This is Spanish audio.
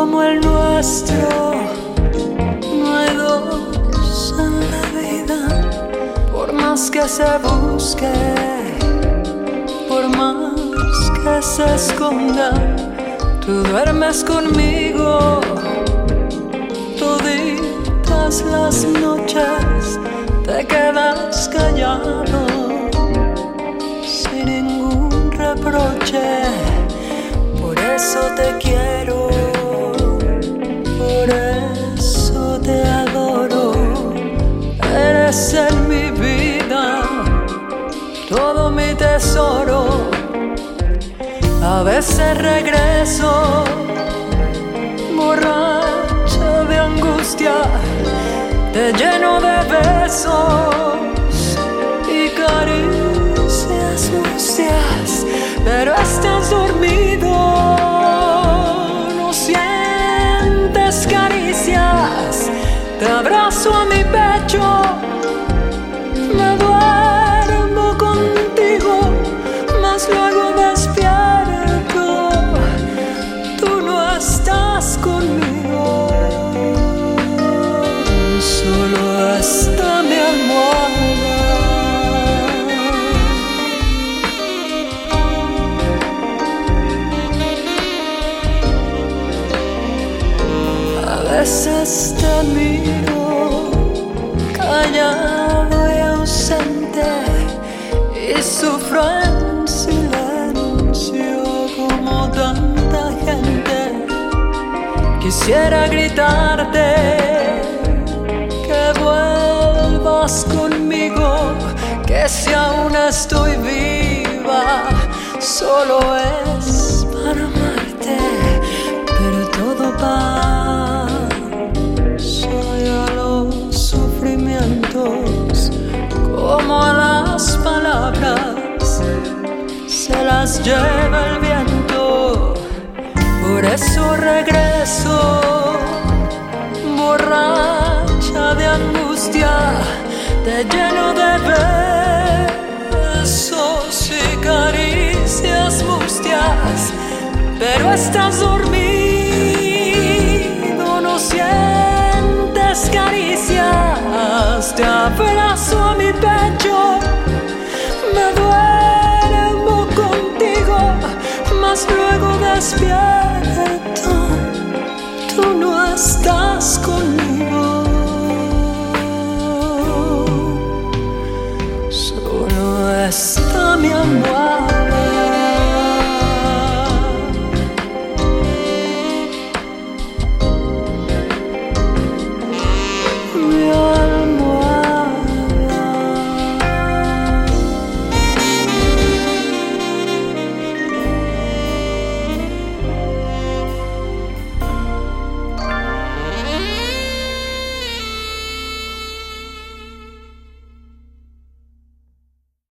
como el nuestro. No hay dos en la vida, por más que se busque, por más que se esconda, tú duermes conmigo. Mi tesoro. A veces regreso borracha de angustia, te lleno de besos y caricias sucias, pero estás dormido, no sientes caricias, te abrazo a mi pecho, veces te miro callado y ausente y sufro en silencio como tanta gente. Quisiera gritarte que vuelvas conmigo, que si aún estoy viva, solo es por eso regreso, borracha de angustia, te lleno de besos y caricias mustias, pero estás dormido